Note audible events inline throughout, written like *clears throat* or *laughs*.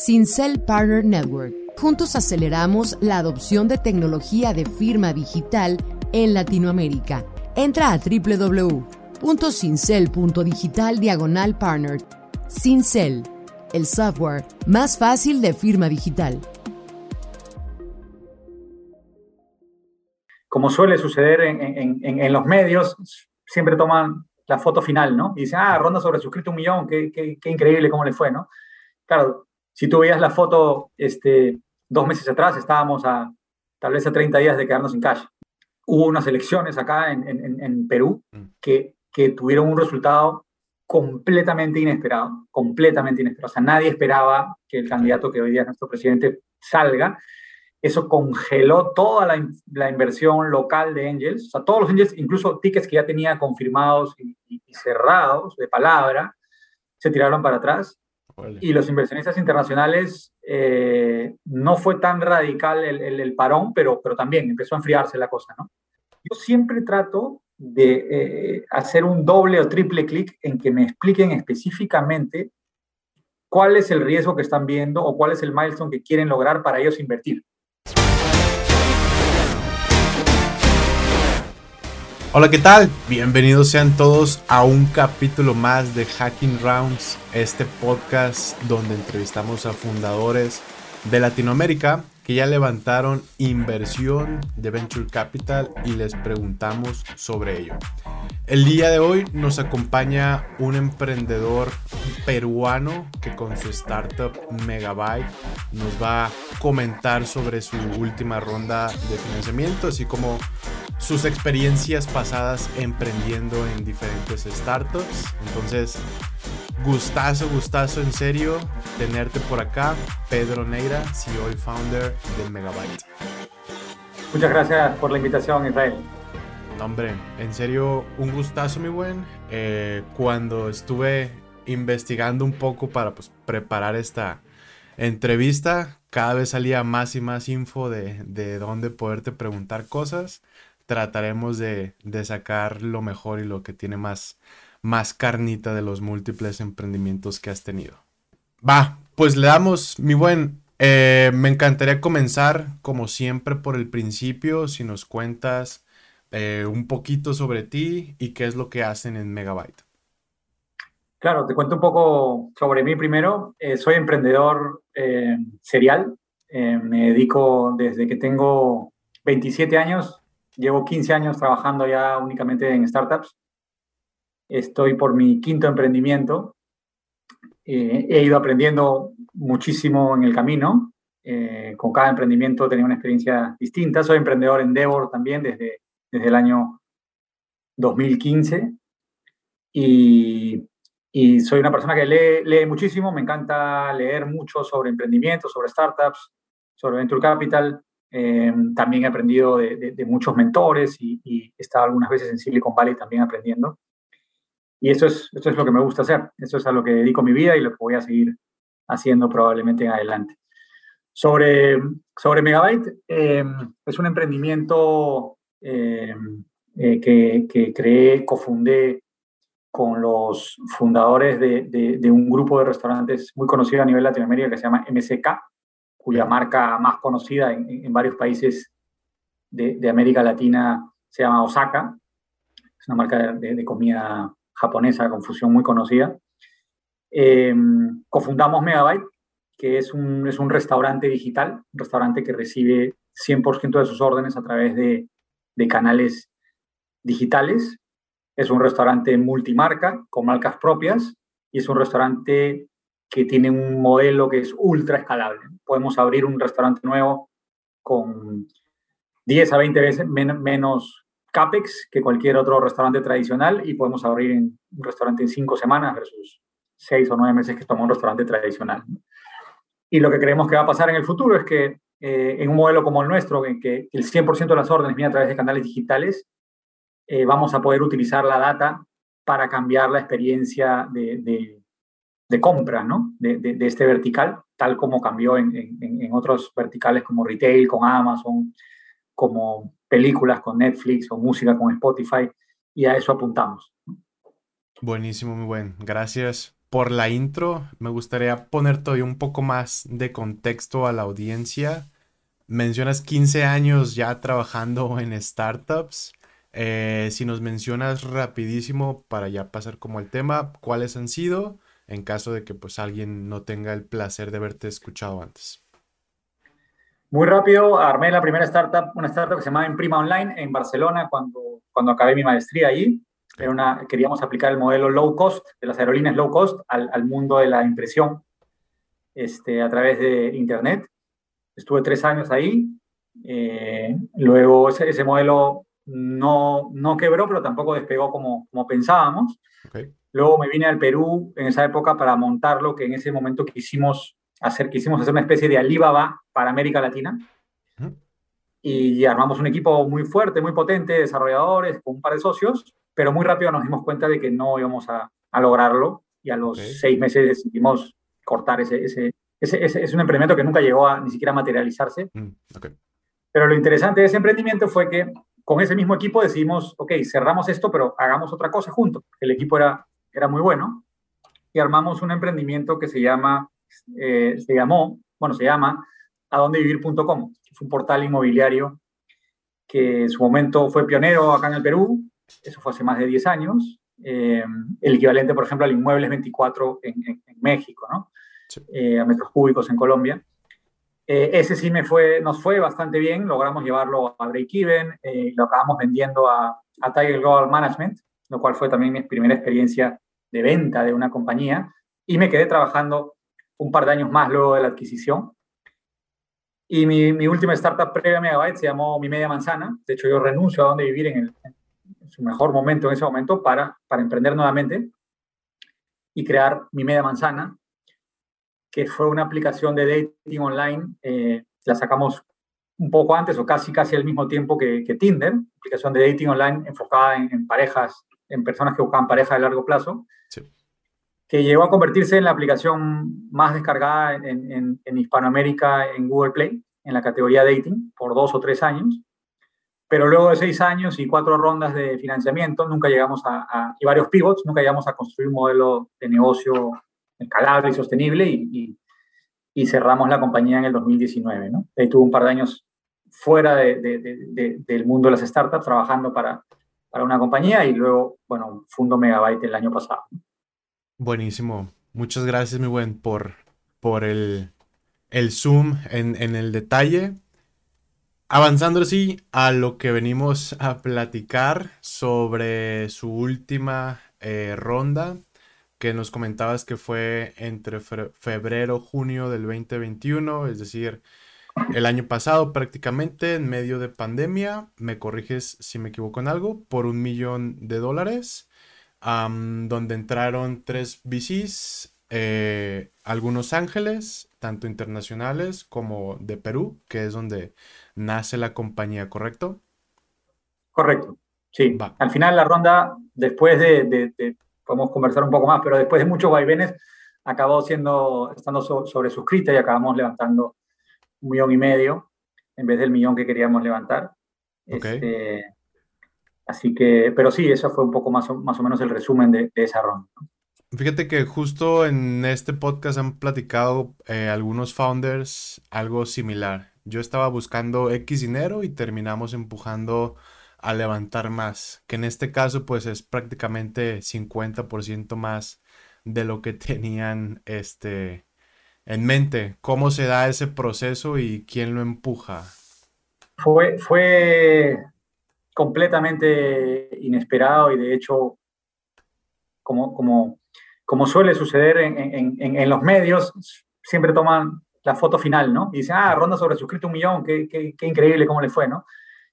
Sincel Partner Network. Juntos aceleramos la adopción de tecnología de firma digital en Latinoamérica. Entra a www.cincel.digital diagonal partner. Cincel, el software más fácil de firma digital. Como suele suceder en, los medios, siempre toman la foto final, ¿no? Y dicen, ah, ronda sobre suscrito un millón, qué, qué increíble cómo le fue, ¿no? Claro, si tú veías la foto este, dos meses atrás, estábamos a tal vez a 30 días de quedarnos sin cash. Hubo unas elecciones acá en, en, Perú mm. que, que tuvieron un resultado completamente inesperado, completamente inesperado. O sea, nadie esperaba que el candidato que hoy día es nuestro presidente salga. Eso congeló toda la, la, inversión local de Angels, o sea, todos los Angels, incluso tickets que ya tenía confirmados y, y cerrados de palabra, se tiraron para atrás. Y los inversionistas internacionales eh, no fue tan radical el, el, parón, pero, pero también empezó a enfriarse la cosa, ¿no? Yo siempre trato de eh, hacer un doble o triple clic en que me expliquen específicamente cuál es el riesgo que están viendo o cuál es el milestone que quieren lograr para ellos invertir. Hola, ¿qué tal? Bienvenidos sean todos a un capítulo más de Hacking Rounds, este podcast donde entrevistamos a fundadores de Latinoamérica que ya levantaron inversión de Venture Capital y les preguntamos sobre ello. El día de hoy nos acompaña un emprendedor peruano que con su startup Megabyte nos va a comentar sobre su última ronda de financiamiento, así como sus experiencias pasadas emprendiendo en diferentes startups. Entonces, gustazo, gustazo en serio tenerte por acá, Pedro Neira, CEO y founder de Megabyte. Muchas gracias por la invitación, Israel. hombre, en serio, un gustazo, mi buen. Eh, cuando estuve investigando un poco para pues, preparar esta entrevista, cada vez salía más y más info de, de dónde poderte preguntar cosas trataremos de, sacar lo mejor y lo que tiene más, más carnita de los múltiples emprendimientos que has tenido. Va, pues le damos, mi buen, eh, me encantaría comenzar como siempre por el principio, si nos cuentas eh, un poquito sobre ti y qué es lo que hacen en Megabyte. Claro, te cuento un poco sobre mí primero. Eh, soy emprendedor serial. me dedico desde que tengo 27 años Llevo 15 años trabajando ya únicamente en startups. Estoy por mi quinto emprendimiento. Eh, he ido aprendiendo muchísimo en el camino. Eh, con cada emprendimiento tenía una experiencia distinta. Soy emprendedor en Devor también desde, desde el año 2015. Y, y soy una persona que lee, lee muchísimo. Me encanta leer mucho sobre emprendimientos, sobre startups, sobre venture capital. Eh, también he aprendido de, muchos mentores y, he estado algunas veces en Silicon Valley también aprendiendo. Y eso es, eso es lo que me gusta hacer, eso es a lo que dedico mi vida y lo que voy a seguir haciendo probablemente en adelante. Sobre, sobre Megabyte, eh, es un emprendimiento eh, que, que, creé, cofundé con los fundadores de, de, un grupo de restaurantes muy conocido a nivel Latinoamérica que se llama MSK, cuya marca más conocida en, varios países de, América Latina se llama Osaka. Es una marca de, comida japonesa con fusión muy conocida. Em, cofundamos Megabyte, que es un, es un restaurante digital, un restaurante que recibe 100% de sus órdenes a través de, de canales digitales. Es un restaurante multimarca, con marcas propias, y es un restaurante que tiene un modelo que es ultra escalable. Podemos abrir un restaurante nuevo con 10 a 20 veces menos CAPEX que cualquier otro restaurante tradicional y podemos abrir un restaurante en 5 semanas versus 6 o 9 meses que toma un restaurante tradicional. Y lo que creemos que va a pasar en el futuro es que eh, en un modelo como el nuestro, en que el 100% de las órdenes vienen a través de canales digitales, eh, vamos a poder utilizar la data para cambiar la experiencia de, de compra ¿no? de, de, este vertical, tal como cambió en, en, otros verticales como retail con Amazon, como películas con Netflix o música con Spotify, y a eso apuntamos. Buenísimo, muy buen. Gracias por la intro. Me gustaría poner todavía un poco más de contexto a la audiencia. Mencionas 15 años ya trabajando *laughs* en startups. Eh, si nos mencionas rapidísimo para ya pasar como el tema, ¿cuáles han sido? En caso de que pues alguien no tenga el placer de haberte escuchado antes. Muy rápido, armé la primera startup, una startup que se llamaba Imprima Online en Barcelona cuando, cuando acabé mi maestría ahí. Era una, queríamos aplicar el modelo low cost de las aerolíneas low cost al, al mundo de la impresión este, a través de Internet. Estuve tres años ahí. Eh, luego ese, ese, modelo no, no quebró, pero tampoco despegó como, como pensábamos. Luego me vine al Perú en esa época para montar lo que en ese momento quisimos hacer, quisimos hacer una especie de Alibaba para América Latina. Y armamos un equipo muy fuerte, muy potente, desarrolladores, con un par de socios, pero muy rápido nos dimos cuenta de que no íbamos a, a lograrlo y a los seis meses decidimos cortar ese, ese, ese, ese, es un emprendimiento que nunca llegó a ni siquiera materializarse. Mm, pero lo interesante de ese emprendimiento fue que con ese mismo equipo decidimos, ok, cerramos esto, pero hagamos otra cosa juntos. El equipo era, era muy bueno y armamos un emprendimiento que se llama eh, se llamó, bueno, se llama adondevivir.com. Es un portal inmobiliario que en su momento fue pionero acá en el Perú, eso fue hace más de 10 años, eh, el equivalente, por ejemplo, al Inmuebles 24 en, en, México, ¿no? Eh, a metros cúbicos en Colombia. ese sí me fue, nos fue bastante bien, logramos llevarlo a break-even, lo acabamos vendiendo a, a Tiger Global Management, lo cual fue también mi primera experiencia de venta de una compañía, y me quedé trabajando un par de años más luego de la adquisición. Y mi, última startup previa a Megabyte se llamó Mi Media Manzana. De hecho, yo renuncio a donde vivir en, el, su mejor momento, en ese momento, para, para emprender nuevamente y crear Mi Media Manzana, que fue una aplicación de dating online. Eh, la sacamos un poco antes o casi casi al mismo tiempo que, que Tinder, aplicación de dating online enfocada en, en, parejas, en personas que buscaban pareja de largo plazo. Sí que llegó a convertirse en la aplicación más descargada en, Hispanoamérica en Google Play, en la categoría dating, por dos o tres años. Pero luego de seis años y cuatro rondas de financiamiento, nunca llegamos a, y varios pivots, nunca llegamos a construir un modelo de negocio escalable y sostenible y, cerramos la compañía en el 2019. ¿no? Ahí tuve un par de años fuera de, de, del mundo de las startups, trabajando para, para una compañía y luego, bueno, fundo Megabyte el año pasado. Buenísimo. Muchas gracias, mi buen, por, por el, el zoom en, en, el detalle. Avanzando así a lo que venimos a platicar sobre su última eh, ronda, que nos comentabas que fue entre febrero, junio del 2021, es decir, el año pasado prácticamente en medio de pandemia, me corriges si me equivoco en algo, por un millón de dólares donde entraron tres VCs, eh, algunos ángeles, tanto internacionales como de Perú, que es donde nace la compañía, ¿correcto? Correcto, sí. Al final la ronda, después de, podemos conversar un poco más, pero después de muchos vaivenes, acabó siendo, estando sobre suscrita y acabamos levantando un millón y medio en vez del millón que queríamos levantar. Este, Así que, pero sí, eso fue un poco más o, más o menos el resumen de, esa ronda. Fíjate que justo en este podcast han platicado eh, algunos founders algo similar. Yo estaba buscando X dinero y terminamos empujando a levantar más, que en este caso pues es prácticamente 50% más de lo que *laughs* tenían este en mente. ¿Cómo se da ese proceso y quién lo empuja? Fue, fue completamente inesperado y de hecho, como, como, como suele suceder en, en, en, los medios, siempre toman la foto final, ¿no? Y dicen, ah, ronda sobre suscrito un millón, qué, qué, qué, increíble cómo le fue, ¿no?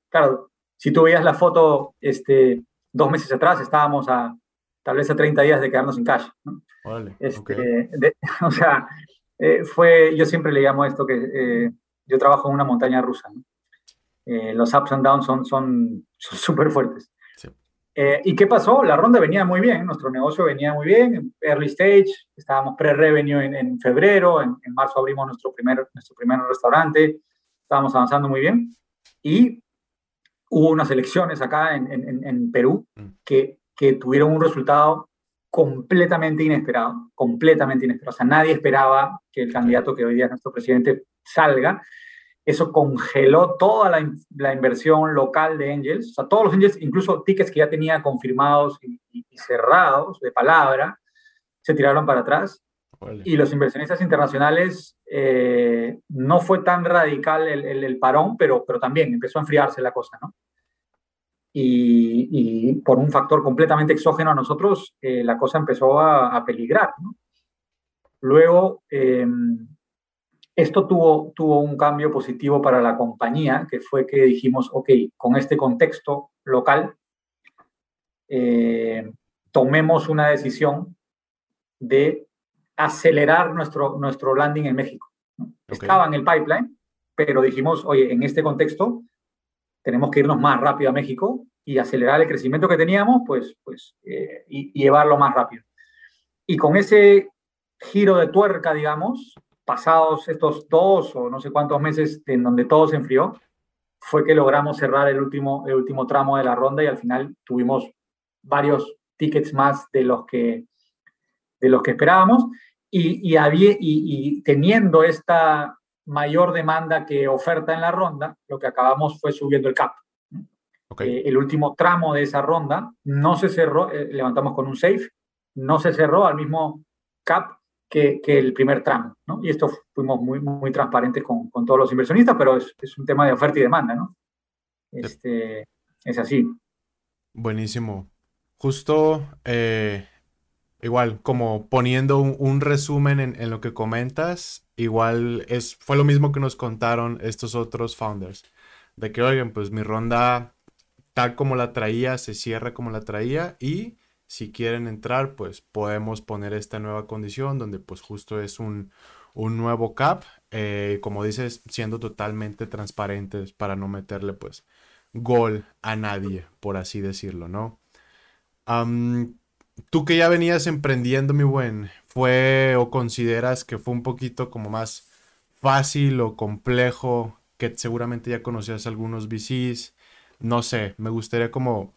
Claro, si tú veías la foto este, dos meses atrás, estábamos a tal vez a 30 días de quedarnos en cash, ¿no? Vale, este, *laughs* o sea, eh, fue, yo siempre le llamo esto que eh, yo trabajo en una montaña rusa, ¿no? Eh, los ups and downs son súper fuertes. Eh, ¿Y qué pasó? La ronda venía muy bien, nuestro negocio venía muy bien, early stage, estábamos pre-revenue en, febrero, en, marzo abrimos nuestro primer, nuestro primer restaurante, estábamos avanzando muy bien y hubo unas elecciones acá en, en Perú mm. que, que tuvieron un resultado completamente inesperado, completamente inesperado. O sea, nadie esperaba que el candidato que hoy día es nuestro presidente salga. Eso congeló toda la, la, inversión local de Angels. O sea, todos los Angels, incluso tickets que ya tenía confirmados y, cerrados de palabra, se tiraron para atrás. Y los inversionistas internacionales, eh, no fue tan radical el, el, el, parón, pero, pero también empezó a enfriarse la cosa, ¿no? y, por un factor completamente exógeno a nosotros, eh, la cosa empezó a, peligrar. Luego, em, esto tuvo, tuvo un cambio positivo para la compañía, que fue que dijimos, ok, con este contexto local, eh, tomemos una decisión de acelerar nuestro, nuestro landing en México. Estaba en el pipeline, pero dijimos, oye, en este contexto tenemos que irnos más rápido a México y acelerar el crecimiento que teníamos, pues, pues eh, y, llevarlo más rápido. Y con ese giro de tuerca, digamos, pasados estos dos o no sé cuántos meses en donde todo se enfrió, fue que logramos cerrar el último, el último tramo de la ronda y al final tuvimos varios tickets más de los que, de los que esperábamos. Y, y, había, y teniendo esta mayor demanda que oferta en la ronda, lo que acabamos fue subiendo el cap. Eh, el último tramo de esa ronda no se cerró, eh, levantamos con un safe, no se cerró al mismo cap que, que el primer tramo, ¿no? Y esto fuimos muy, muy transparentes con, con todos los inversionistas, pero es, es, un tema de oferta y demanda, ¿no? Este, es así. Buenísimo. Justo eh, igual, como poniendo un, resumen en, lo que comentas, igual es, fue lo mismo que nos contaron estos otros founders. De que, oigan, pues mi ronda, tal como la traía, se cierra como la traía y si quieren entrar, pues podemos poner esta nueva condición donde pues justo es un, nuevo cap, eh, como dices, siendo totalmente transparentes para no meterle pues gol a nadie, por así decirlo, ¿no? Tú que ya venías emprendiendo, mi buen, ¿fue o consideras que fue un poquito como más fácil o complejo, que seguramente ya conocías algunos VCs? No sé, me gustaría como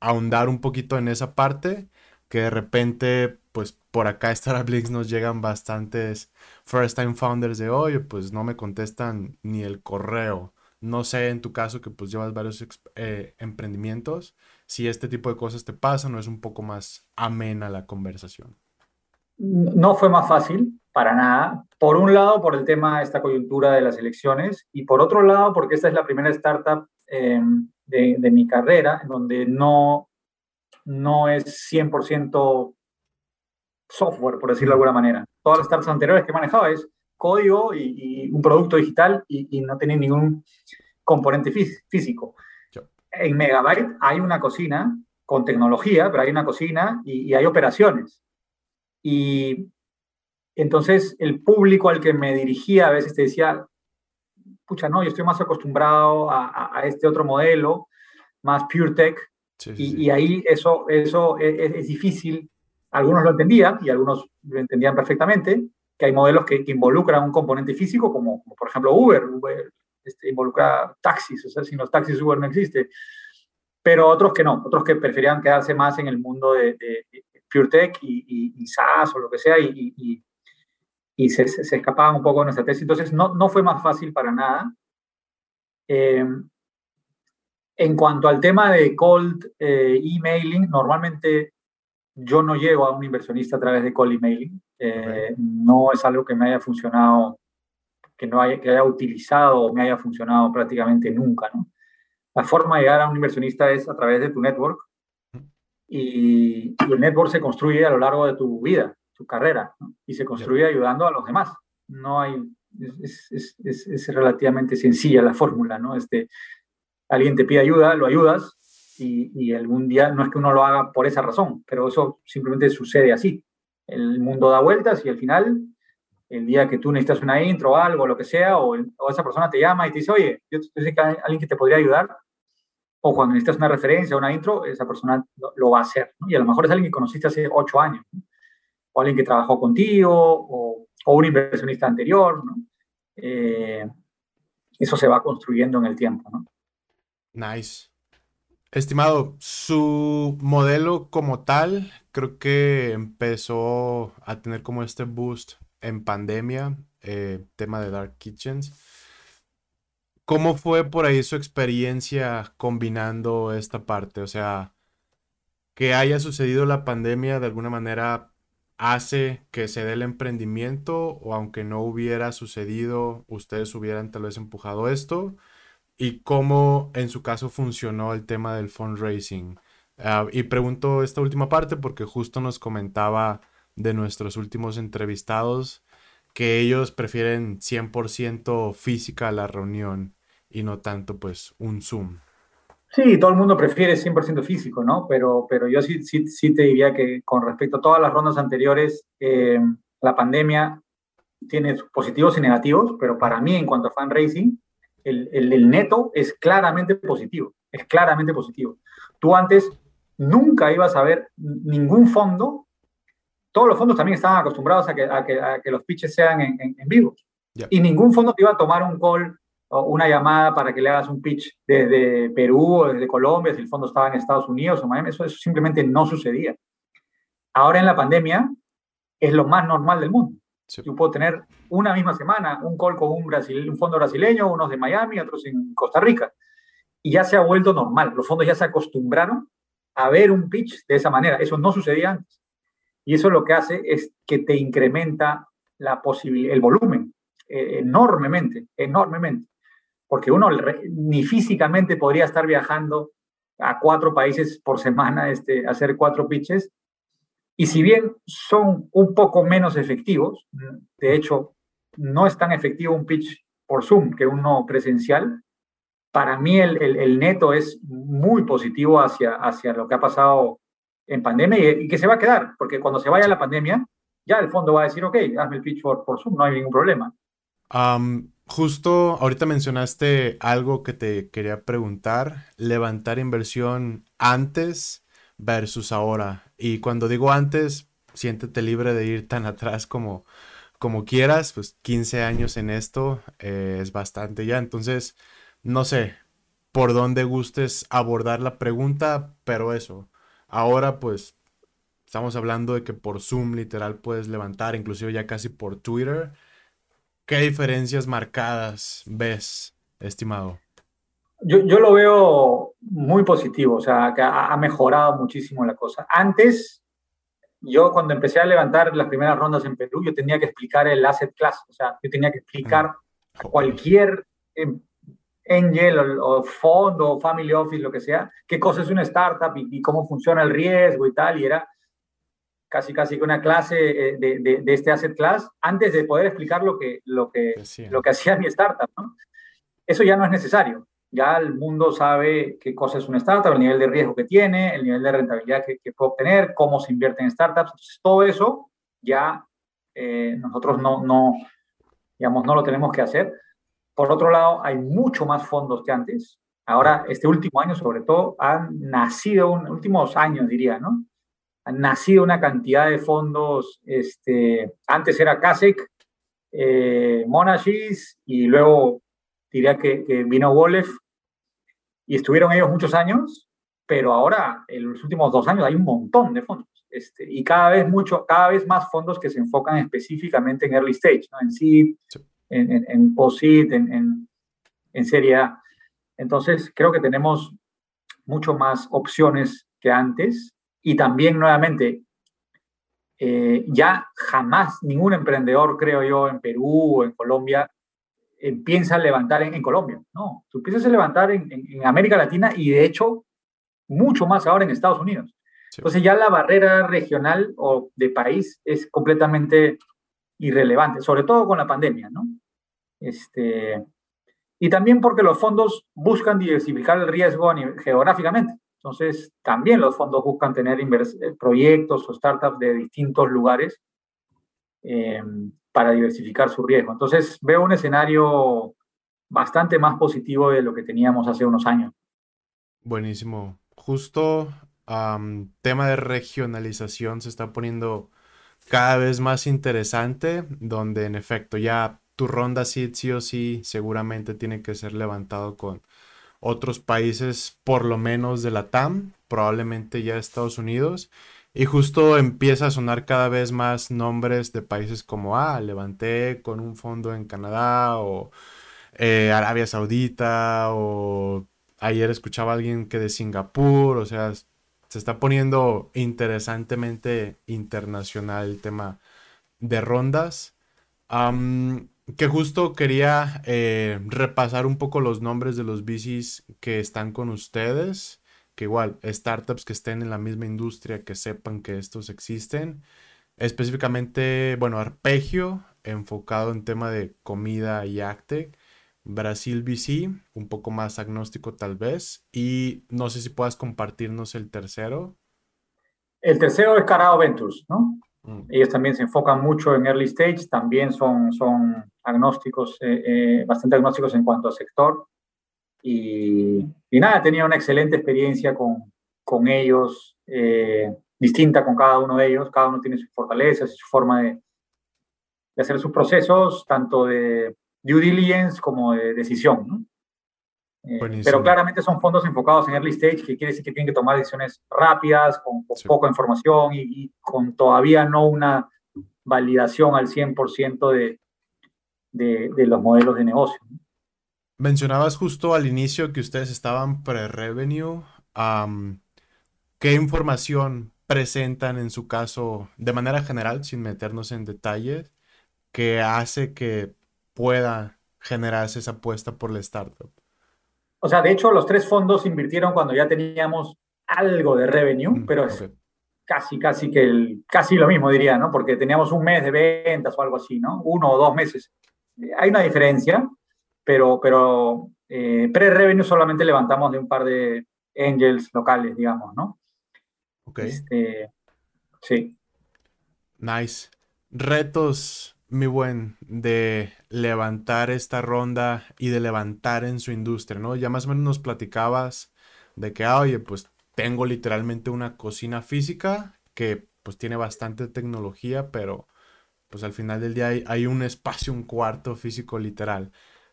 ahondar un poquito en esa parte, que de repente, pues por acá Startup Links nos llegan bastantes first time founders de, oye, pues no me contestan ni el correo. No sé, en tu caso que pues llevas varios eh, emprendimientos, si este tipo de cosas te pasan o es un poco más amena la conversación? No fue más fácil, para nada. Por un lado, por el tema de esta coyuntura de las elecciones y por otro lado, porque esta es la primera startup em, de, mi carrera en donde no, no es 100% software, por decirlo de alguna manera. Todas las startups anteriores que he manejado es código y, un producto digital y, y no tiene ningún componente físico en Megabyte hay una cocina con tecnología, pero hay una cocina y, hay operaciones. Y entonces el público al que me dirigía a veces te decía, pucha, no, yo estoy más acostumbrado a, este otro modelo, más pure tech, y, ahí eso, eso es, difícil. Algunos lo entendían y algunos lo entendían perfectamente, que hay modelos que, involucran un componente físico, como, como, por ejemplo Uber. Uber este, involucra taxis, o sea, sin los taxis Uber no existe. Pero otros que no, otros que preferían quedarse más en el mundo de, de, PureTech y, y, SaaS o lo que sea y, y se, se, escapaban un poco de nuestra tesis. Entonces, no, no fue más fácil para nada. Eh, en cuanto al tema de cold eh, emailing, normalmente yo no llego a un inversionista a través de cold emailing. Eh, no es algo que me haya funcionado que no haya, que haya utilizado o me haya funcionado prácticamente nunca, ¿no? La forma de llegar a un inversionista es a través de tu network y, el network se construye a lo largo de tu vida, tu carrera, y se construye ayudando a los demás. No hay, es, es, es, es relativamente sencilla la fórmula, ¿no? Este, alguien te pide ayuda, lo ayudas y, y, algún día no es que uno lo haga por esa razón, pero eso simplemente sucede así. El mundo da vueltas y al final el día que tú necesitas una intro o algo, lo que sea, o, esa persona te llama y te dice, oye, yo, sé que hay alguien que te podría ayudar, o cuando necesitas una referencia, una intro, esa persona lo, va a hacer. Y a lo mejor es alguien que conociste hace ocho años, o alguien que trabajó contigo, o, un inversionista anterior. Eh, eso se va construyendo en el tiempo. ¿no? Nice. Estimado, su modelo como tal, creo que empezó a tener como este boost en pandemia, eh, tema de Dark Kitchens. ¿Cómo fue por ahí su experiencia combinando esta parte? O sea, que haya sucedido la pandemia de alguna manera hace que se dé el emprendimiento o aunque no hubiera sucedido, ustedes hubieran tal vez empujado esto y cómo en su caso funcionó el tema del fundraising. Ah, y pregunto esta última parte porque justo nos comentaba de nuestros últimos entrevistados que ellos prefieren 100% física la reunión y no tanto pues un Zoom. Sí, todo el mundo prefiere 100% físico, ¿no? Pero, pero yo sí, sí, sí, te diría que con respecto a todas las rondas anteriores, eh, la pandemia tiene positivos y negativos, pero para mí en cuanto a fundraising, el, el, el, neto es claramente positivo, es claramente positivo. Tú antes nunca ibas a ver ningún fondo, todos los fondos también estaban acostumbrados a que, a que, a que los pitches sean en, en, en vivo, yeah. y ningún fondo te iba a tomar un call una llamada para que le hagas un pitch desde Perú o desde Colombia, si el fondo estaba en Estados Unidos o Miami, eso, eso simplemente no sucedía. Ahora en la pandemia es lo más normal del mundo. Sí. Yo puedo tener una misma semana un call con un, Brasil, un fondo brasileño, unos de Miami, otros en Costa Rica. Y ya se ha vuelto normal. Los fondos ya se acostumbraron a ver un pitch de esa manera. Eso no sucedía antes. Y eso lo que hace es que te incrementa la el volumen eh, enormemente, enormemente porque uno ni físicamente podría estar viajando a cuatro países por semana, este, hacer cuatro pitches. Y si bien son un poco menos efectivos, de hecho, no es tan efectivo un pitch por Zoom que uno presencial, para mí el, el, neto es muy positivo hacia, hacia lo que ha pasado en pandemia y, que se va a quedar, porque cuando se vaya la pandemia, ya el fondo va a decir, ok, hazme el pitch por, por Zoom, no hay ningún problema. Um, Justo ahorita mencionaste algo que te quería preguntar, levantar inversión antes versus ahora. Y cuando digo antes, siéntete libre de ir tan *laughs* atrás como, como quieras, pues 15 años en esto eh, es bastante ya. Entonces, no sé por dónde gustes abordar la pregunta, pero eso, ahora pues estamos hablando de que por Zoom literal puedes levantar, inclusive ya casi por Twitter ¿Qué diferencias marcadas ves, estimado? Yo, yo lo veo muy positivo, o sea, que ha, ha, mejorado muchísimo la cosa. Antes, yo cuando empecé a levantar las primeras rondas en Perú, yo tenía que explicar el asset class, o sea, yo tenía que explicar mm. cualquier angel o, o, fondo o family office, lo que sea, qué cosa es una startup y, y cómo funciona el riesgo y tal, y era casi casi que una clase eh, de, de, de, este asset class antes de poder explicar lo que, lo que, lo que hacía mi startup. ¿no? Eso ya no es necesario. Ya el mundo sabe qué cosa es una startup, el nivel de riesgo que tiene, el nivel de rentabilidad que, que puede obtener, cómo se invierte en startups. Entonces, todo eso ya eh, nosotros no, no, digamos, no lo tenemos que hacer. Por otro lado, hay mucho más fondos que antes. Ahora, este último año, sobre todo, han nacido, un, últimos años diría, ¿no? Han nacido una cantidad de fondos, este, antes era CASEC, eh, Monashis y luego diría que, que vino Wolef y estuvieron ellos muchos años, pero ahora en los últimos dos años hay un montón de fondos este, y cada vez mucho, cada vez más fondos que se enfocan específicamente en early stage, ¿no? en seed, sí. en, en, en post-seed, en, en, en serie A. Entonces creo que tenemos mucho más opciones que antes y también, nuevamente, eh, ya jamás ningún emprendedor, creo yo, en Perú o en Colombia, empieza a levantar en, en, Colombia. No, tú empiezas a levantar en, en, en, América Latina y, de hecho, mucho más ahora en Estados Unidos. Sí. Entonces ya la barrera regional o de país es completamente irrelevante, sobre todo con la pandemia, ¿no? Este, y también porque los fondos buscan diversificar el riesgo geográficamente. Entonces, también los fondos buscan tener eh, proyectos o startups de distintos lugares eh, para diversificar su riesgo. Entonces, veo un escenario bastante más positivo de lo que teníamos hace unos años. Buenísimo. Justo um, tema de regionalización se está poniendo cada vez más interesante, donde en efecto ya tu ronda sí, sí o sí seguramente tiene que ser levantado con otros países, por lo menos de la TAM, probablemente ya Estados Unidos. Y justo empieza a sonar cada vez más nombres de países como, ah, levanté con un fondo en Canadá o eh, Arabia Saudita o ayer escuchaba a alguien que de Singapur, o sea, se está poniendo interesantemente internacional el tema de rondas. Que justo quería eh, repasar un poco los nombres de los bicis que están con ustedes, que igual, startups que estén en la misma industria, que sepan que estos existen. Específicamente, bueno, Arpegio, enfocado en tema de comida y Actec. Brasil VC, un poco más agnóstico tal vez. Y no sé si puedas compartirnos el tercero. El tercero es Carao Ventures, ¿no? Mm. Ellos también se enfocan mucho en early stage, también son, son agnósticos, eh, eh, bastante agnósticos en cuanto a sector. Y, y nada, tenía una excelente experiencia con, con ellos, eh, distinta con cada uno de ellos. Cada uno tiene sus fortalezas su forma de, de hacer sus procesos, tanto de due diligence como de decisión. ¿no? Eh, pero claramente son fondos enfocados en early stage, que quiere decir que tienen que tomar decisiones rápidas, con, poca información y, con todavía no una validación al 100% de, de, de, los modelos de negocio. Mencionabas justo al inicio que ustedes estaban pre-revenue. ¿Qué información presentan en su caso de manera general, sin meternos en detalles, que hace que pueda generarse esa apuesta por la startup? O sea, de hecho, los tres fondos invirtieron cuando ya teníamos algo de revenue, mm, pero es casi, casi que el, casi lo mismo diría, ¿no? Porque teníamos un mes de ventas o algo así, ¿no? Uno o dos meses. Hay una diferencia, pero, pero eh, pre-revenue solamente levantamos de un par de angels locales, digamos, ¿no? Ok. Este, sí. Nice. Retos mi buen, de levantar esta ronda y de levantar en su industria, ¿no? Ya más o menos nos platicabas de que, ah, oye, pues tengo literalmente una cocina física que pues tiene bastante tecnología, pero pues al final del día hay, un espacio, un cuarto físico literal.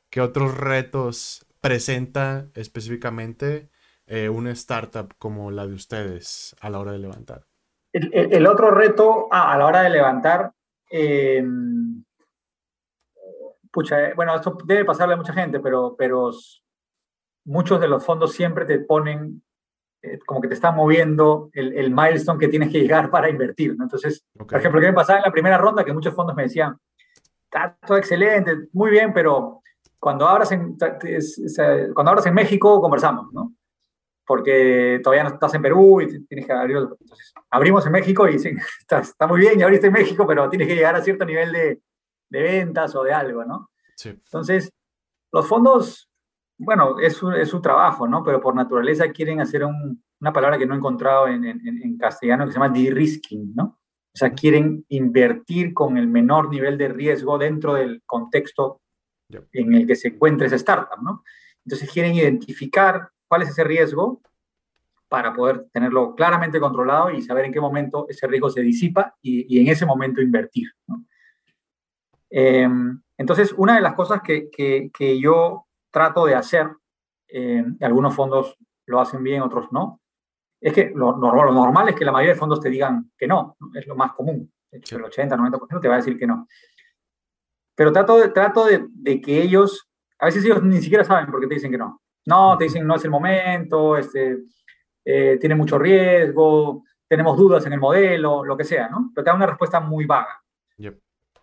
¿Qué otros retos presenta específicamente eh, una startup como la de ustedes a la hora de levantar? El, otro reto ah, a la hora de levantar Em, pucha, eh, bueno, esto debe pasarle a mucha gente, pero, pero muchos de los fondos siempre te ponen eh, como que te están moviendo el, el, milestone que tienes que llegar para invertir. ¿no? Entonces, por ejemplo, ¿qué me pasaba en la primera ronda? Que muchos fondos me decían, está todo excelente, muy bien, pero cuando abras en, cuando abras en México conversamos, ¿no? Porque todavía no estás en Perú y tienes que abrir. Entonces, abrimos en México y dicen, *laughs* está, está, muy bien, ya abriste en México, pero tienes que llegar a cierto nivel de, de ventas o de algo, ¿no? Sí. Entonces, los fondos, bueno, es su, es su trabajo, ¿no? Pero por naturaleza quieren hacer un, una palabra que no he encontrado en, en, en castellano que se llama de-risking, ¿no? O sea, quieren invertir con el menor nivel de riesgo dentro del contexto en el que se encuentra esa startup, ¿no? Entonces quieren identificar cuál es ese riesgo para poder tenerlo claramente controlado y saber en qué momento ese riesgo se disipa y, en ese momento invertir. Em, entonces, una de las cosas que, que, yo trato de hacer, eh, algunos fondos lo hacen bien, otros no, es que lo, lo, normal es que la mayoría de fondos te digan que no, es lo más común. el 80-90% te va a decir que no. Pero trato, de, trato de, de que ellos, a veces ellos ni siquiera saben por qué te dicen que no. No, te dicen no es el momento, este, eh, tiene mucho riesgo, tenemos dudas en el modelo, lo que sea, ¿no? Pero te da una respuesta muy vaga.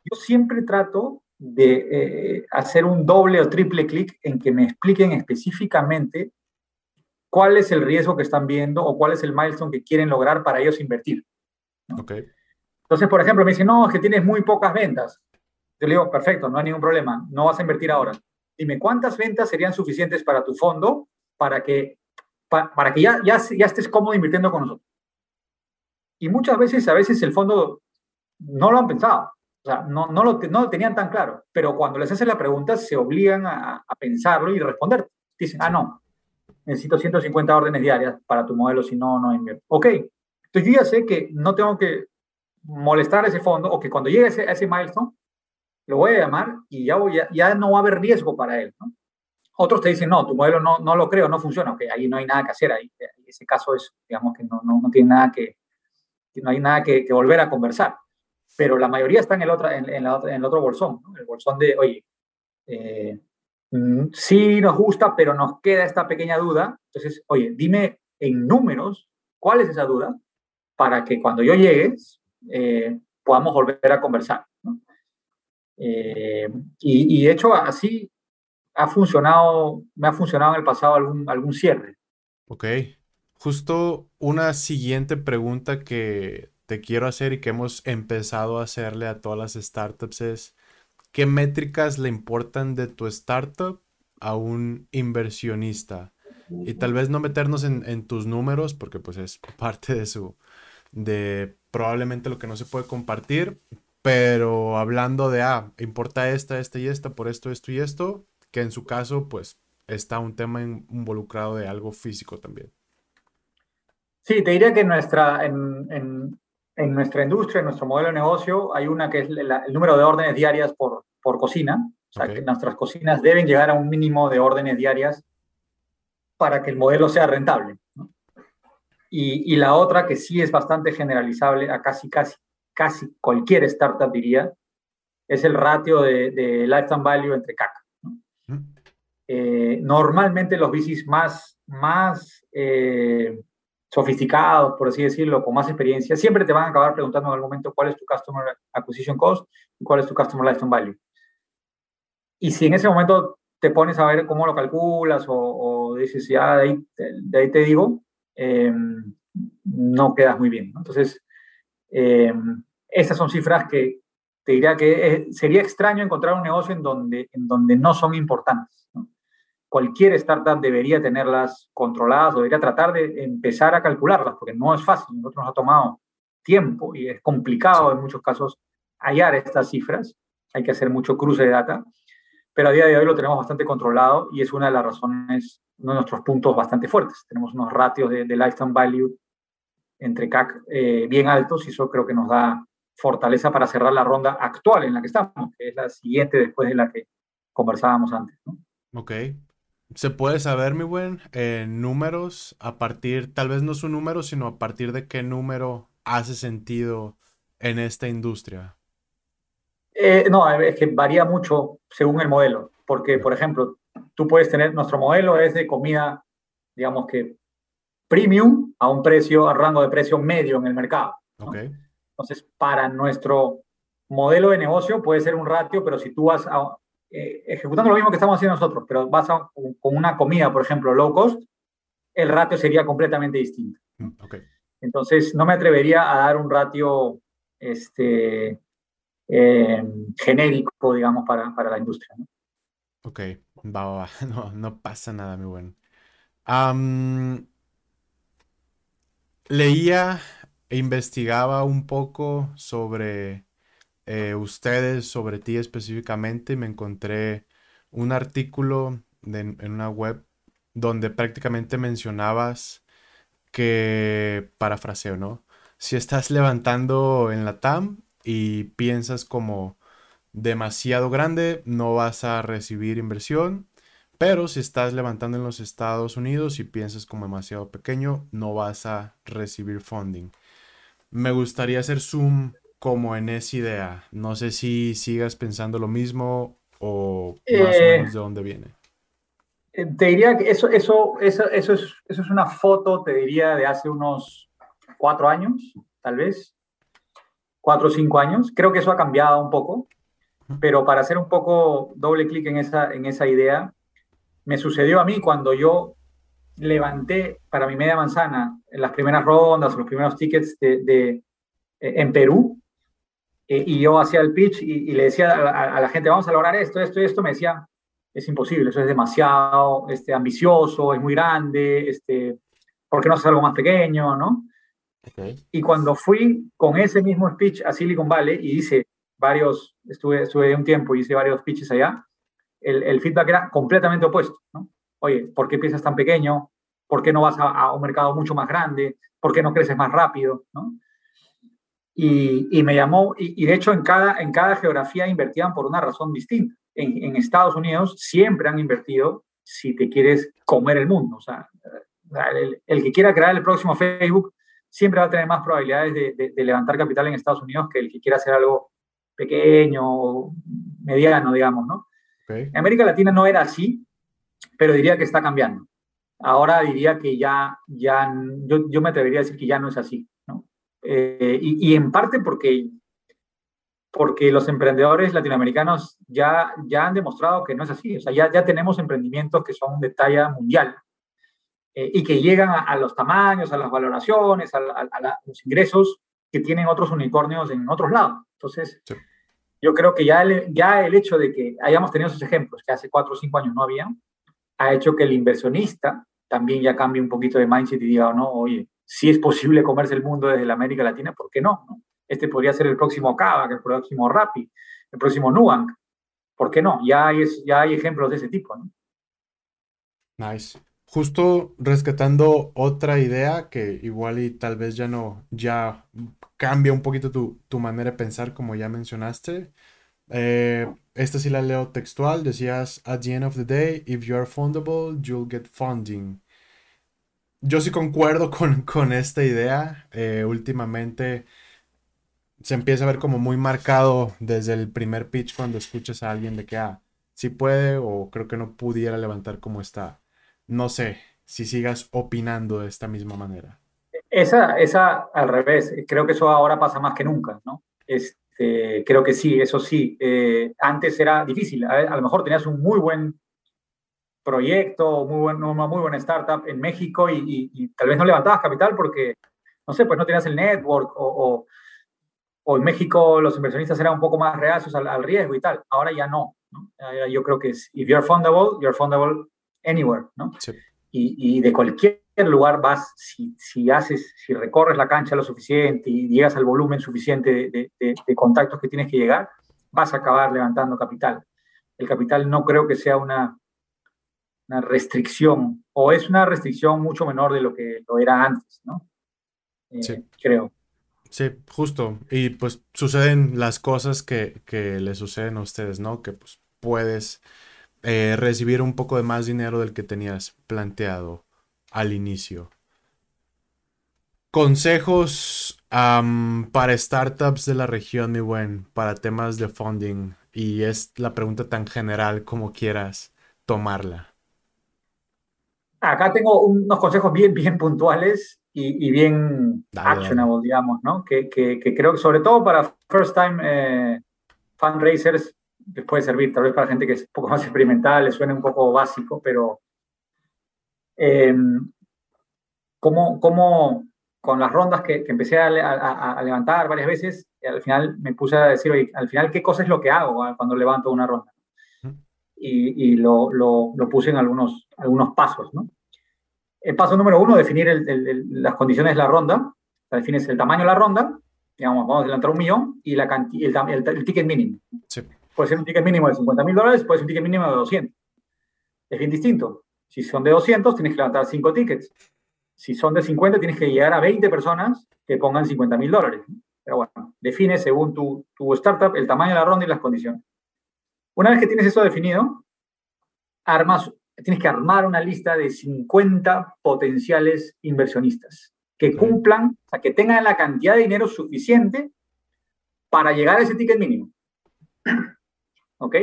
Yo siempre trato de eh, hacer un doble o triple clic en que me expliquen específicamente cuál es el riesgo que están viendo o cuál es el milestone que quieren lograr para ellos invertir. Okay. Entonces, por ejemplo, me dicen, no, es que tienes muy pocas ventas. Yo le digo, perfecto, no hay ningún problema, no vas a invertir ahora dime cuántas ventas serían suficientes para tu fondo para que, para que ya, ya, ya estés cómodo invirtiendo con nosotros. Y muchas veces, a veces el fondo no lo han pensado, o sea, no, no, lo, no lo tenían tan claro, pero cuando les haces la pregunta se obligan a, a pensarlo y responder. Dicen, ah, no, necesito 150 órdenes diarias para tu modelo, si no, no invierto. Ok, entonces yo ya sé que no tengo que molestar a ese fondo o que cuando llegue a ese, a ese milestone lo voy a llamar y ya, ya, ya no va a haber riesgo para él. otros te dicen, no, tu modelo no, no lo creo, no funciona, que ahí no hay nada que hacer, ahí ese caso es, digamos que no, no, no tiene nada que, no hay nada que, volver a conversar. Pero la mayoría está en el otro, en, en, en el otro bolsón, el bolsón de, oye, eh, mm, sí nos gusta, pero nos queda esta pequeña duda. Entonces, oye, dime en números cuál es esa duda para que cuando yo llegue eh, podamos volver a conversar. Eh, y, y, de hecho, así ha funcionado, me ha funcionado en el pasado algún, algún cierre. Ok. Justo una siguiente pregunta que te quiero hacer y que hemos empezado a hacerle a todas las startups es, ¿qué métricas le importan de tu startup a un inversionista? Y tal vez no meternos en, tus números, porque pues es parte de su, de probablemente lo que no se puede compartir, pero hablando de, ah, importa esta, esta y esta por esto, esto y esto, que en su caso pues está un tema involucrado de algo físico también. Sí, te diría que en nuestra, en, en, nuestra industria, en nuestro modelo de negocio, hay una que es el número de órdenes diarias por, por cocina. O sea, que nuestras cocinas deben llegar a un mínimo de órdenes diarias para que el modelo sea rentable. Y, y, la otra, que sí es bastante generalizable a casi, casi, casi cualquier startup, diría, es el ratio de, de lifetime value entre CAC. Eh, normalmente los bicis más, más eh, sofisticados, por así decirlo, con más experiencia, siempre te van a acabar preguntando en algún momento cuál es tu Customer Acquisition Cost y cuál es tu Customer Lifetime Value. Y si en ese momento te pones a ver cómo lo calculas o, dices, ya de ahí, de ahí te digo, em, no quedas muy bien. Entonces, eh, estas son cifras que te diría que sería extraño encontrar un negocio en donde, en donde no son importantes. Cualquier startup debería tenerlas controladas o debería tratar de empezar a calcularlas, porque no es fácil. Nosotros nos ha tomado tiempo y es complicado en muchos casos hallar estas cifras. Hay que hacer mucho cruce de data, pero a día de hoy lo tenemos bastante controlado y es una de las razones, uno de nuestros puntos bastante fuertes. Tenemos unos ratios de, lifetime value entre CAC eh, bien altos y eso creo que nos da fortaleza para cerrar la ronda actual en la que estamos, que es la siguiente después de la que conversábamos antes. ¿no? Ok. ¿Se puede saber, mi buen, números a partir, tal vez no su número, sino a partir de qué número hace sentido en esta industria? Eh, no, es que varía mucho según el modelo, porque, por ejemplo, tú puedes tener, nuestro modelo es de comida, digamos que premium a un precio, a rango de precio medio en el mercado. Entonces, para nuestro modelo de negocio puede ser un ratio, pero si tú vas eh, ejecutando lo mismo que estamos haciendo nosotros, pero vas con una comida, por ejemplo, low cost, el ratio sería completamente distinto. Mm, Entonces, no me atrevería a dar un ratio este, em, genérico, digamos, para, para la industria. ¿no? Ok, va, va, *laughs* No, no pasa nada, mi buen. Leía e investigaba un poco sobre eh, ustedes, sobre ti específicamente, y me encontré un artículo en una web donde prácticamente mencionabas que, parafraseo, ¿no? Si estás levantando en la TAM y piensas como demasiado grande, no vas a recibir inversión. Pero si estás levantando en los Estados Unidos y piensas como demasiado pequeño, no vas a recibir funding me gustaría hacer zoom como en esa idea. No sé si sigas pensando lo mismo o más o menos de dónde viene. Eh, te diría que eso, eso, eso, eso, es, eso es una foto, te diría, de hace unos cuatro años, tal vez, cuatro o cinco años. Creo que eso ha cambiado un poco, pero para hacer un poco doble clic en esa, en esa idea, me sucedió a mí cuando yo levanté para mi media manzana en las primeras rondas, los primeros tickets de, eh, en Perú, eh, y yo hacía el pitch y, le decía a, la gente, vamos a lograr esto, esto y esto, me decía, es imposible, eso es demasiado este, ambicioso, es muy grande, este, ¿por qué no haces algo más pequeño? ¿no? Y cuando fui con ese mismo speech a Silicon Valley y hice varios, estuve, estuve un tiempo y hice varios pitches allá, el, feedback era completamente opuesto. ¿no? oye, ¿por qué piensas tan pequeño? ¿Por qué no vas a, un mercado mucho más grande? ¿Por qué no creces más rápido? Y, me llamó, y, de hecho en cada, en cada geografía invertían por una razón distinta. En, Estados Unidos siempre han invertido si te quieres comer el mundo. O sea, el, que quiera crear el próximo Facebook siempre va a tener más probabilidades de, levantar capital en Estados Unidos que el que quiera hacer algo pequeño, mediano, digamos, ¿no? En América Latina no era así, pero diría que está cambiando. Ahora diría que ya, ya yo, yo me atrevería a decir que ya no es así, ¿no? Eh, y, y, en parte porque porque los emprendedores latinoamericanos ya, ya han demostrado que no es así. O sea, ya, ya tenemos emprendimientos que son de talla mundial eh, y que llegan a, los tamaños, a las valoraciones, a, los ingresos que tienen otros unicornios en otros lados. Entonces, yo creo que ya el, ya el hecho de que hayamos tenido esos ejemplos, que hace cuatro o cinco años no había, ha hecho que el inversionista también ya cambie un poquito de mindset y diga, no, oye, si es posible comerse el mundo desde la América Latina, ¿por qué no? Este podría ser el próximo Kavak, el próximo Rappi, el próximo Nubank. ¿Por qué no? Ya hay, ya hay ejemplos de ese tipo. Nice. Justo rescatando otra idea que igual y tal vez ya no, ya cambia un poquito tu, tu manera de pensar, como ya mencionaste. Eh, esta sí la leo textual. Decías, at the end of the day, if you are fundable, you'll get funding. Yo sí concuerdo con, con esta idea. Eh, últimamente se empieza a ver como muy marcado desde el primer pitch cuando escuchas a alguien de que, ah, sí puede o creo que no pudiera levantar como está. No sé si sigas opinando de esta misma manera. Esa, esa al revés, creo que eso ahora pasa más que nunca, ¿no? Este, creo que sí, eso sí. Eh, antes era difícil, a, lo mejor tenías un muy buen proyecto, muy buen, una muy buena startup en México y, tal vez no levantabas capital porque, no sé, pues no tenías el network o o en México los inversionistas eran un poco más reacios al, riesgo y tal. Ahora ya no, Yo creo que es, if you're fundable, you're fundable anywhere, ¿no? Y, de cualquier lugar vas, si, si, haces, si recorres la cancha lo suficiente y llegas al volumen suficiente de, contactos que tienes que llegar, vas a acabar levantando capital. El capital no creo que sea una, una restricción, o es una restricción mucho menor de lo que lo era antes, ¿no? Eh, sí. Creo. Sí, justo. Y pues suceden las cosas que, que le suceden a ustedes, ¿no? Que pues puedes eh, recibir un poco de más dinero del que tenías planteado al inicio. Consejos para startups de la región, mi buen, para temas de funding. Y es la pregunta tan general como quieras tomarla. Acá tengo unos consejos bien, bien puntuales y, bien actionable, digamos, ¿no? Que, que, creo que sobre todo para first time eh, fundraisers les puede servir, tal vez para gente que es un poco más experimental, les suene un poco básico, pero eh, como, como con las rondas que, que empecé a, a, levantar varias veces, al final me puse a decir, oye, al final, ¿qué cosa es lo que hago cuando levanto una ronda? Y, y lo, lo, lo, puse en algunos, algunos pasos, ¿no? El paso número uno, definir las condiciones de la ronda. defines el tamaño de la ronda, digamos, vamos a adelantar un millón, y la el, el, ticket mínimo. Puede ser un ticket mínimo de 50 mil dólares, puede ser un ticket mínimo de 200. Es bien distinto. Si son de 200, tienes que levantar 5 tickets. Si son de 50, tienes que llegar a 20 personas que pongan 50 mil dólares. Pero bueno, define según tu, tu startup el tamaño de la ronda y las condiciones. Una vez que tienes eso definido, armas tienes que armar una lista de 50 potenciales inversionistas que cumplan, o sea, que tengan la cantidad de dinero suficiente para llegar a ese ticket mínimo. *clears throat* ¿Ok?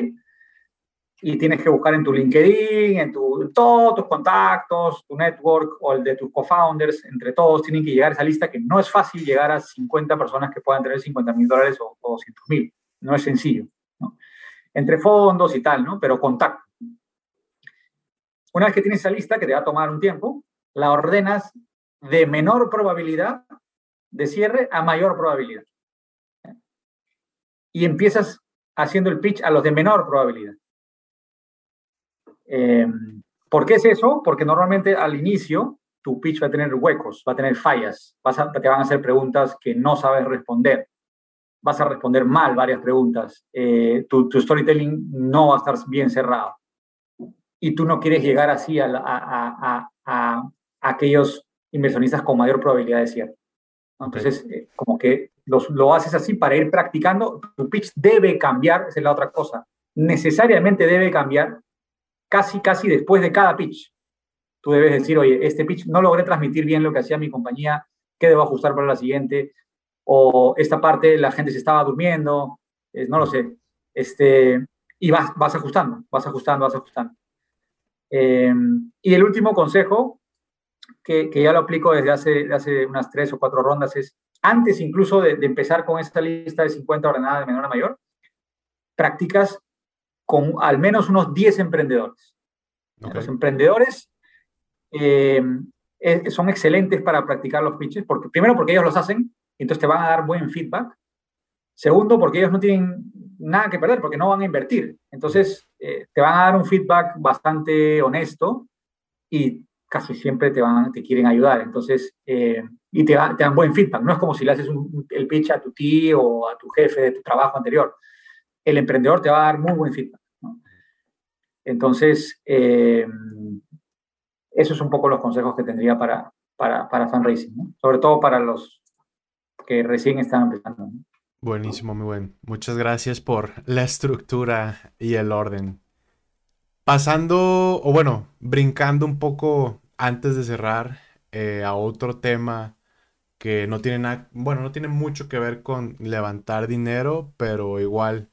Y tienes que buscar en tu LinkedIn, en, tu, todos tus contactos, tu network o el de tus co-founders, entre todos tienen que llegar a esa lista que no es fácil llegar a 50 personas que puedan tener 50 mil dólares o, o 200 mil. No es sencillo. Entre fondos y tal, ¿no? Pero contacto. Una vez que tienes esa lista, que te va a tomar un tiempo, la ordenas de menor probabilidad de cierre a mayor probabilidad. Y empiezas haciendo el pitch a los de menor probabilidad. Em, ¿Por qué es eso? Porque normalmente al inicio tu pitch va a tener huecos, va a tener fallas, vas te van a hacer preguntas que no sabes responder, vas a responder mal varias preguntas, eh, tu, tu storytelling no va a estar bien cerrado y tú no quieres llegar así a, a, a, aquellos inversionistas con mayor probabilidad de cierre. Entonces, eh, como que lo haces así para ir practicando. Tu pitch debe cambiar, esa es la otra cosa. Necesariamente debe cambiar casi, casi después de cada pitch. Tú debes decir, oye, este pitch no logré transmitir bien lo que hacía mi compañía, ¿qué debo ajustar para la siguiente? O esta parte la gente se estaba durmiendo, no lo sé. Este, y vas, vas ajustando, vas ajustando, vas ajustando. Eh, y el último consejo, que, que, ya lo aplico desde hace, hace unas tres o cuatro rondas, es antes incluso de, empezar con esta lista de 50 ordenadas de menor a mayor, practicas con al menos unos 10 emprendedores. Los emprendedores eh, eh, son excelentes para practicar los pitches, porque, primero porque ellos los hacen, entonces te van a dar buen feedback. Segundo, porque ellos no tienen nada que perder, porque no van a invertir. Entonces, eh, te van a dar un feedback bastante honesto y casi siempre te, van, te quieren ayudar. Entonces, y te, te, dan buen feedback. No es como si le haces el pitch a tu tío o a tu jefe de tu trabajo anterior. El emprendedor te va a dar muy buen feedback. Entonces, eh, esos son un poco los consejos que tendría para, para, para fundraising, sobre todo para los que recién están empezando. Buenísimo, muy buen. Muchas gracias por la estructura y el orden. Pasando, o bueno, brincando un poco antes de cerrar eh, a otro tema que no tiene nada, bueno, no tiene mucho que ver con levantar dinero, pero igual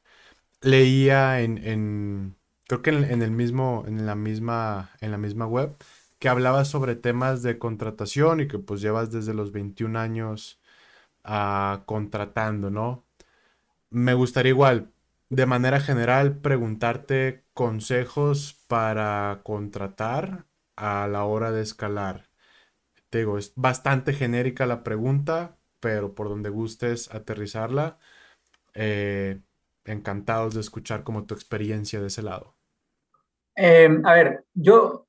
leía en, creo que en, el mismo, en la misma, en la misma web, que hablaba sobre temas de contratación y que pues llevas desde los 21 años ah, contratando, ¿no? Me gustaría igual, de manera general, preguntarte consejos para contratar a la hora de escalar digo, es bastante genérica la pregunta, pero por donde gustes aterrizarla, eh, encantados de escuchar como tu experiencia de ese lado. Em, a ver, yo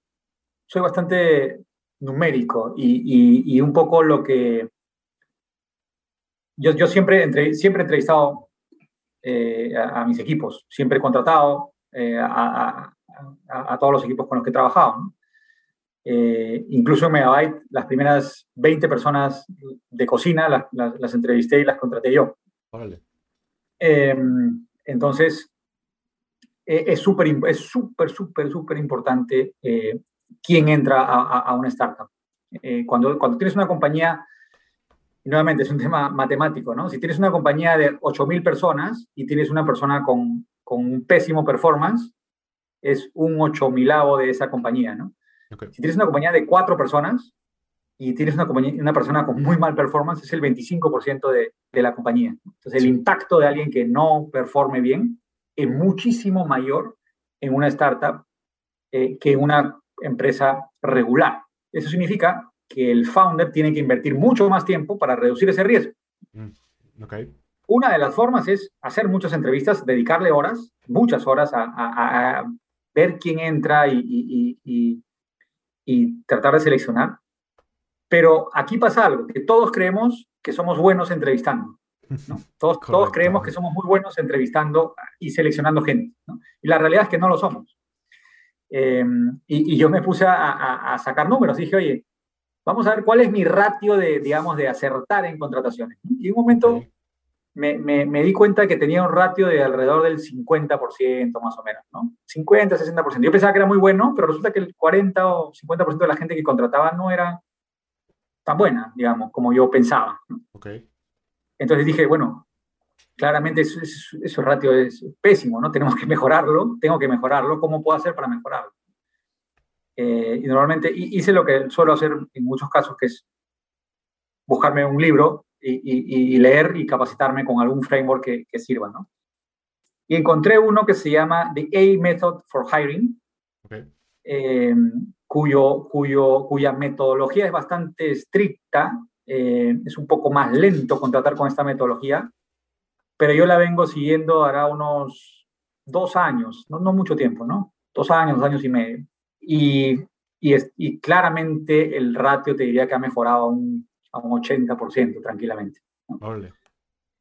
soy bastante numérico y, un poco lo que... Yo, yo siempre, entre, siempre he entrevistado eh, a, mis equipos, siempre he contratado eh, a, a, todos los equipos con los que he trabajado. ¿no? Eh, incluso en Megabyte, las primeras 20 personas de cocina las, las, entrevisté y las contraté yo. Em, entonces, e, es súper, es súper, súper, súper importante eh, quién entra a, a, una startup. Eh, cuando, cuando tienes una compañía, nuevamente es un tema matemático, ¿no? Si tienes una compañía de 8.000 personas y tienes una persona con, con un pésimo performance, es un 8.000 de esa compañía, ¿no? Si tienes una compañía de cuatro personas y tienes una, una persona con muy mal performance, es el 25% de, de, la compañía. Entonces, el impacto de alguien que no performe bien es muchísimo mayor en una startup eh, que en una empresa regular. Eso significa que el founder tiene que invertir mucho más tiempo para reducir ese riesgo. Mm, una de las formas es hacer muchas entrevistas, dedicarle horas, muchas horas a, a, ver quién entra y, y, y tratar de seleccionar. Pero aquí pasa algo, que todos creemos que somos buenos entrevistando. ¿no? *laughs* Todos, todos creemos que somos muy buenos entrevistando y seleccionando gente. ¿no? Y la realidad es que no lo somos. Em, y, yo me puse a, a, sacar números. Dije, oye, vamos a ver cuál es mi ratio de, digamos, de acertar en contrataciones. Y en un momento me, me, di cuenta que tenía un ratio de alrededor del 50% más o menos, ¿no? 50, 60%. Yo pensaba que era muy bueno, pero resulta que el 40 o 50% de la gente que contrataba no era tan buena, digamos, como yo pensaba. Okay. Entonces dije, bueno, claramente ese ratio es pésimo, ¿no? Tenemos que mejorarlo, tengo que mejorarlo, ¿cómo puedo hacer para mejorarlo? Eh, y normalmente hice lo que suelo hacer en muchos casos, que es buscarme un libro y, leer y capacitarme con algún framework que, sirva, ¿no? Y encontré uno que se llama The A Method for Hiring, eh, cuyo, cuyo, cuya metodología es bastante estricta, eh, es un poco más lento contratar con esta metodología, pero yo la vengo siguiendo hará unos dos años, no, no mucho tiempo, ¿no? Dos años, dos años y medio. Y, y, y claramente el ratio te diría que ha mejorado un a un 80% tranquilamente.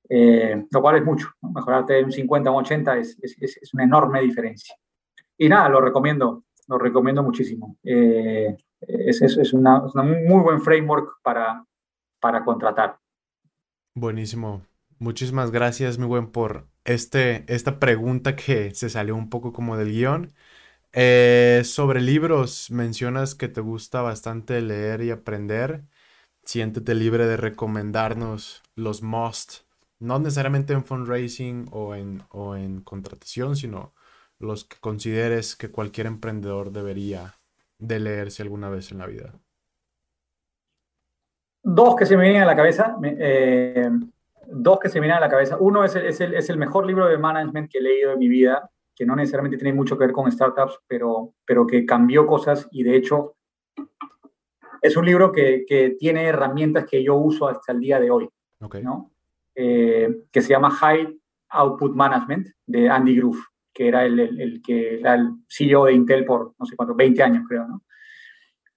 Eh, lo cual es mucho. Mejorarte de un 50 a un 80 es, es, es, una enorme diferencia. Y nada, lo recomiendo, lo recomiendo muchísimo. Eh, es, es una, un muy buen framework para, para contratar. Buenísimo. Muchísimas gracias, mi buen, por este, esta pregunta que se salió un poco como del guion. Eh, sobre libros, mencionas que te gusta bastante leer y aprender. Siéntete libre de recomendarnos los must, no necesariamente en fundraising o en, o en contratación, sino los que consideres que cualquier emprendedor debería de leerse alguna vez en la vida. Dos que se me vienen a la cabeza. Eh, dos que se me vienen a la cabeza. Uno es el, es, el, es el mejor libro de management que he leído en mi vida que no necesariamente tiene mucho que ver con startups, pero, pero que cambió cosas y de hecho es un libro que, que tiene herramientas que yo uso hasta el día de hoy, ¿no? Eh, que se llama High Output Management de Andy Groove, que era el, el, que era el CEO de Intel por no sé cuánto, 20 años creo, ¿no?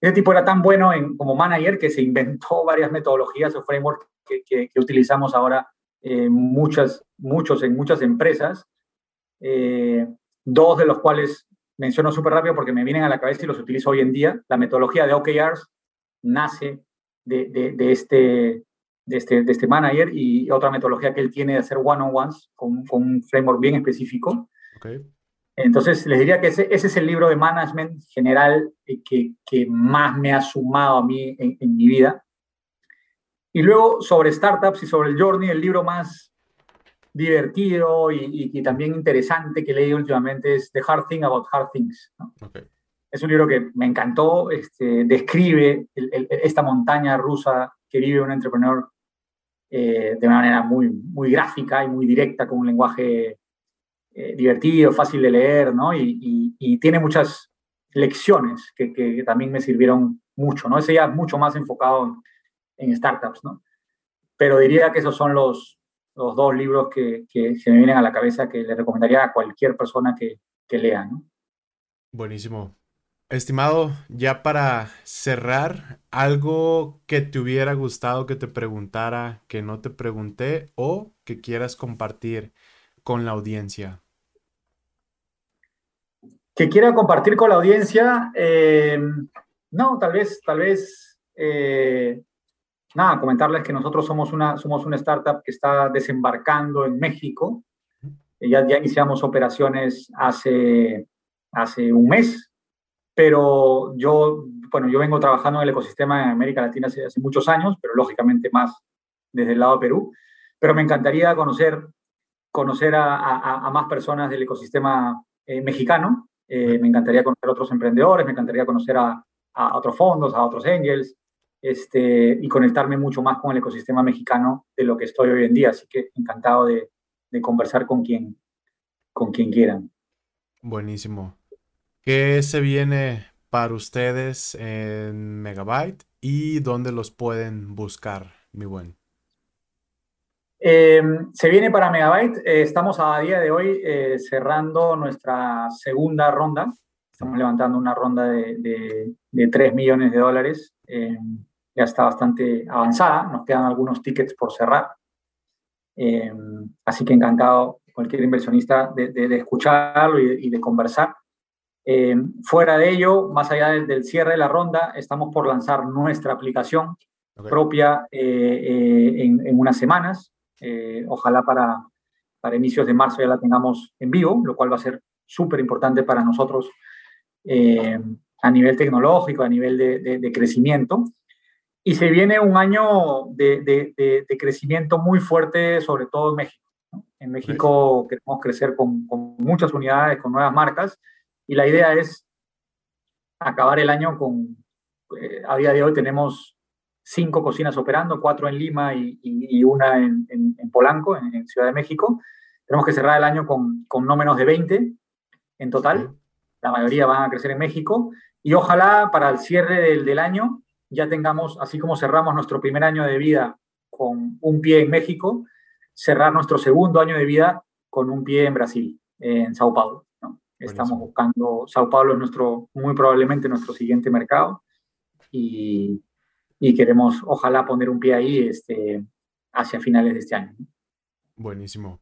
Ese tipo era tan bueno en, como manager que se inventó *laughs* varias metodologías o frameworks que, que, utilizamos ahora eh, muchas, muchos en muchas empresas eh, dos de los cuales menciono súper rápido porque me vienen a la cabeza y los utilizo hoy en día. La metodología de OKRs nace de, de, este, de, este, de este manager y otra metodología que él tiene de hacer one-on-ones con, con, un framework bien específico. Entonces, les diría que ese, ese, es el libro de management general que, que más me ha sumado a mí en, en, mi vida. Y luego, sobre startups y sobre el journey, el libro más divertido y, también interesante que leí últimamente es The Hard Thing About Hard Things. Es un libro que me encantó, este, describe esta montaña rusa que vive un entrepreneur eh, de una manera muy, muy gráfica y muy directa, con un lenguaje eh, divertido, fácil de leer, ¿no? Y, tiene muchas lecciones que, también me sirvieron mucho, ¿no? Ese ya es mucho más enfocado en, en startups, ¿no? Pero diría que esos son los, los dos libros que, que, se me vienen a la cabeza que le recomendaría a cualquier persona que, que lea. ¿no? Buenísimo. Estimado, ya para cerrar, algo que te hubiera gustado que te preguntara, que no te pregunté o que quieras compartir con la audiencia. Que quiera compartir con la audiencia, eh, no, tal vez, tal vez eh, nada, comentarles que nosotros somos una, somos una startup que está desembarcando en México. Ya, ya iniciamos operaciones hace, hace un mes, pero yo, bueno, yo vengo trabajando en el ecosistema en América Latina hace, hace muchos años, pero lógicamente más desde el lado de Perú. Pero me encantaría conocer, conocer a, a, a más personas del ecosistema eh, mexicano. Eh, me encantaría conocer a otros emprendedores, me encantaría conocer a, a otros fondos, a otros angels, este, y conectarme mucho más con el ecosistema mexicano de lo que estoy hoy en día. Así que encantado de, de conversar con quien, con quien quieran. Buenísimo. ¿Qué se viene para ustedes en Megabyte y dónde los pueden buscar, mi buen? Eh, se viene para Megabyte. Eh, estamos a día de hoy eh, cerrando nuestra segunda ronda. Estamos levantando una ronda de, de, de 3 millones de dólares ya está bastante avanzada, nos quedan algunos tickets por cerrar. Así que encantado cualquier inversionista de, de, escucharlo y, de conversar. Fuera de ello, más allá del, del, cierre de la ronda, estamos por lanzar nuestra aplicación okay. propia en, en, unas semanas. Ojalá para, para inicios de marzo ya la tengamos en vivo, lo cual va a ser súper importante para nosotros a nivel tecnológico, a nivel de, de, de crecimiento. Y se viene un año de, de, de crecimiento muy fuerte, sobre todo en México. ¿no? En México sí. queremos crecer con, con, muchas unidades, con nuevas marcas, y la idea es acabar el año con, eh, a día de hoy tenemos cinco cocinas operando, cuatro en Lima y, y, y una en, en, en Polanco, en, en, Ciudad de México. Tenemos que cerrar el año con, con no menos de 20 en total. La mayoría van a crecer en México. Y ojalá para el cierre del, del año ya tengamos, así como cerramos nuestro primer año de vida con un pie en México, cerrar nuestro segundo año de vida con un pie en Brasil, en Sao Paulo. ¿no? Estamos buscando, Sao Paulo es nuestro, muy probablemente nuestro siguiente mercado y, y queremos, ojalá, poner un pie ahí este, hacia finales de este año. Buenísimo.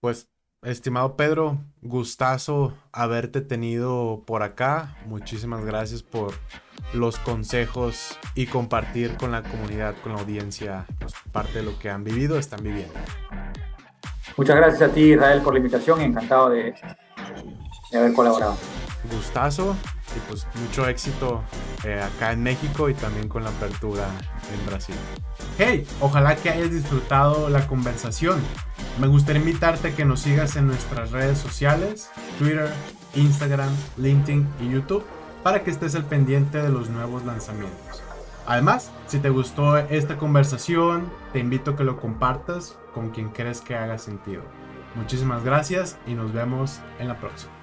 Pues Estimado Pedro, gustazo haberte tenido por acá. Muchísimas gracias por los consejos y compartir con la comunidad, con la audiencia, pues, parte de lo que han vivido, están viviendo. Muchas gracias a ti, Israel, por la invitación. Encantado de, de haber colaborado. Gustazo y pues mucho éxito eh, acá en México y también con la apertura en Brasil. Hey, ojalá que hayas disfrutado la conversación. Me gustaría invitarte a que nos sigas en nuestras redes sociales, Twitter, Instagram, LinkedIn y YouTube, para que estés al pendiente de los nuevos lanzamientos. Además, si te gustó esta conversación, te invito a que lo compartas con quien crees que haga sentido. Muchísimas gracias y nos vemos en la próxima.